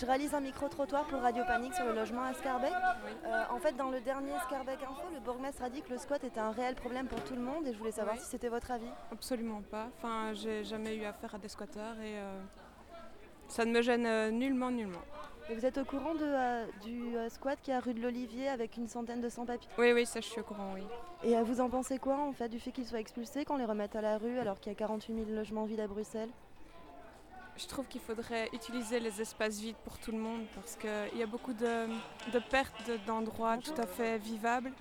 Je réalise un micro-trottoir pour Radio Panique sur le logement à Scarbeck? Euh, en fait, dans le dernier Scarbeck Info, le bourgmestre a dit que le squat était un réel problème pour tout le monde et je voulais savoir Oui. si c'était votre avis. Absolument pas. Enfin, j'ai jamais eu affaire à des squatteurs et euh, ça ne me gêne euh, nullement, nullement. Et vous êtes au courant de, euh, du euh, squat qui est à rue de l'Olivier avec une centaine de sans-papiers? Oui, oui, ça je suis au courant, oui. Et euh, vous en pensez quoi en fait du fait qu'ils soient expulsés, qu'on les remette à la rue alors qu'il y a 48 000 logements vides à Bruxelles? Je trouve qu'il faudrait utiliser les espaces vides pour tout le monde parce qu'il y a beaucoup de, de pertes de- d'endroits tout à fait vivables.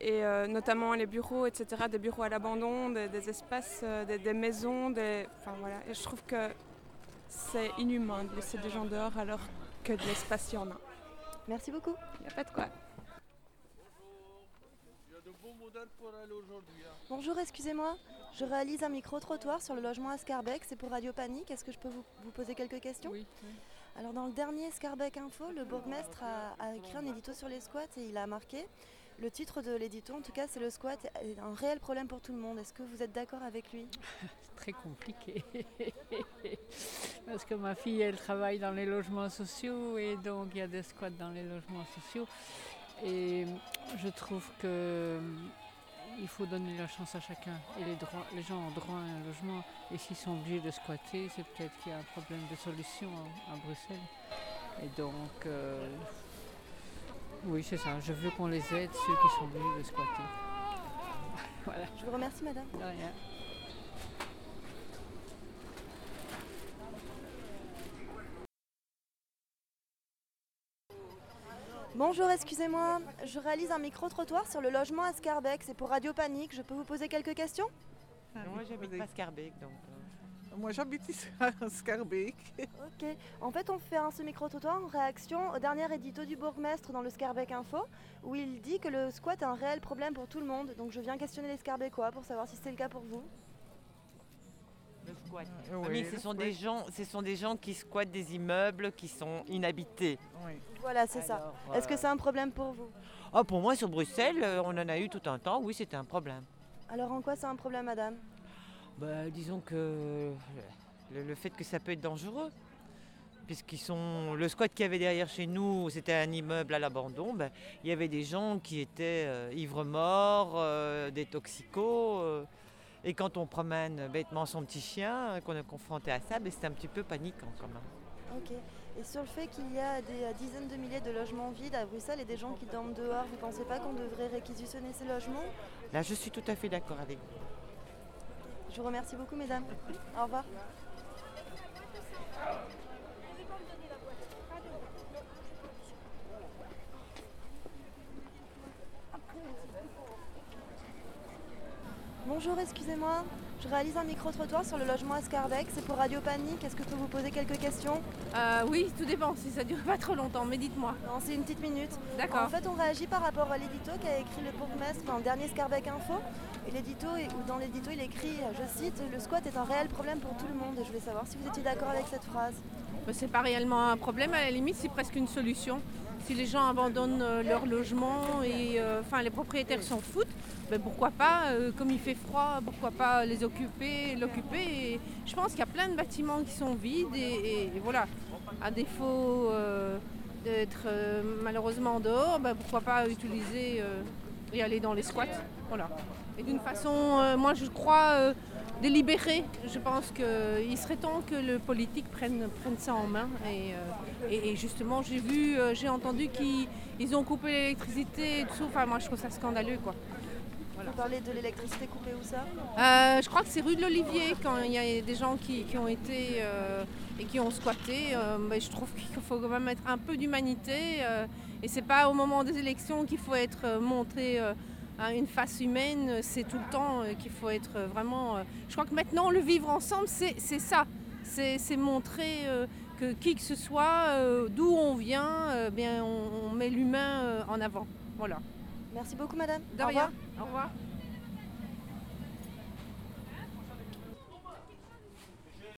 Et euh, notamment les bureaux, etc., des bureaux à l'abandon, des, des espaces, euh, des, des maisons, des... Enfin voilà. Et je trouve que c'est inhumain de laisser des gens dehors alors que de l'espace il y en a. Merci beaucoup. Il n'y a pas de quoi. Il y a de bons modèles pour aller aujourd'hui. hein. Bonjour, excusez-moi. Je réalise un micro-trottoir sur le logement à Scarbeck. C'est pour Radio Panique. Est-ce que je peux vous, vous poser quelques questions Oui. Alors dans le dernier Scarbeck Info, le bourgmestre a, a écrit un édito sur les squats et il a marqué. Le titre de l'édito, en tout cas, c'est le squat est un réel problème pour tout le monde. Est-ce que vous êtes d'accord avec lui? C'est très compliqué. Parce que ma fille, elle travaille dans les logements sociaux et donc il y a des squats dans les logements sociaux. Et je trouve que il faut donner la chance à chacun. Et les, droits, les gens ont droit à un logement. Et s'ils sont obligés de squatter, c'est peut-être qu'il y a un problème de solution à, à Bruxelles. Et donc, euh, oui, c'est ça. Je veux qu'on les aide, ceux qui sont obligés de squatter. voilà. Je vous remercie, madame. De rien. Bonjour, excusez-moi. Je réalise un micro-trottoir sur le logement à Scarbeck. C'est pour Radio Panique. Je peux vous poser quelques questions Moi, j'habite pas Scarbeck, donc. euh, Moi j'habite ici à Scarbeck. Ok. En fait, on fait un ce micro-trottoir en réaction au dernier édito du bourgmestre dans le Scarbeck Info, où il dit que le squat est un réel problème pour tout le monde. Donc je viens questionner les Scarbeckois pour savoir si c'est le cas pour vous. Euh, Ah, oui, mais ce sont, des gens, ce sont des gens qui squattent des immeubles qui sont inhabités. Oui. Voilà, c'est ça. Est-ce que euh, c'est un problème pour vous? Oh, Pour moi, sur Bruxelles, euh, on en a eu tout un temps. Oui, c'était un problème. Alors en quoi c'est un problème, madame? Bah, disons que le, le fait que ça peut être dangereux. Puisqu'ils sont. Le squat qu'il y avait derrière chez nous, c'était un immeuble à l'abandon. ben, il y avait des gens qui étaient euh, ivres morts, euh, des toxicos. euh, et quand on promène bêtement son petit chien, euh, qu'on est confronté à ça, ben, c'est un petit peu paniquant quand même. Ok. Et sur le fait qu'il y a des euh, dizaines de milliers de logements vides à Bruxelles et des gens qui dorment dehors, vous pensez pas qu'on devrait réquisitionner ces logements? Là, je suis tout à fait d'accord avec vous. Je vous remercie beaucoup, mesdames. Au revoir. Bonjour, excusez-moi. Je réalise un micro-trottoir sur le logement à Scarbeck. C'est pour Radio Panique. Est-ce que je peux vous poser quelques questions Euh, oui, tout dépend si ça dure pas trop longtemps, mais dites-moi. Non, c'est une petite minute. D'accord. En fait, on réagit par rapport à l'édito qu'a écrit le bourgmestre dans le dernier Scarbeck Info. Et l'édito, ou dans l'édito, il écrit, je cite, le squat est un réel problème pour tout le monde. Et je voulais savoir si vous étiez d'accord avec cette phrase. Bah, C'est pas réellement un problème, à la limite c'est presque une solution. Si les gens abandonnent euh, leur logement et euh, enfin les propriétaires s'en foutent, ben, pourquoi pas, euh, comme il fait froid, pourquoi pas les occuper, l'occuper. Je pense qu'il y a plein de bâtiments qui sont vides et, voilà, à défaut d'être malheureusement dehors, ben, pourquoi pas utiliser et aller dans les squats. Voilà. Et d'une façon, moi je crois, délibérée. Je pense qu'il serait temps que le politique prenne, prenne ça en main. Et, euh, et- et justement, j'ai vu, euh, j'ai entendu qu'ils ils ont coupé l'électricité et tout. Enfin, moi je trouve ça scandaleux quoi. Vous parlez de l'électricité coupée où ça? Euh, je crois que c'est rue de l'Olivier quand il y a des gens qui, qui ont été euh, et qui ont squatté. mais je trouve qu'il faut quand même mettre un peu d'humanité. et c'est pas au moment des élections qu'il faut être montré à une face humaine. C'est tout le temps euh, qu'il faut être euh, vraiment. euh, je crois que maintenant le vivre ensemble, c'est c'est ça. C'est montrer que qui que ce soit, d'où on vient, bien on, on met l'humain en avant. Voilà. Merci beaucoup, madame. De Au revoir. Au revoir.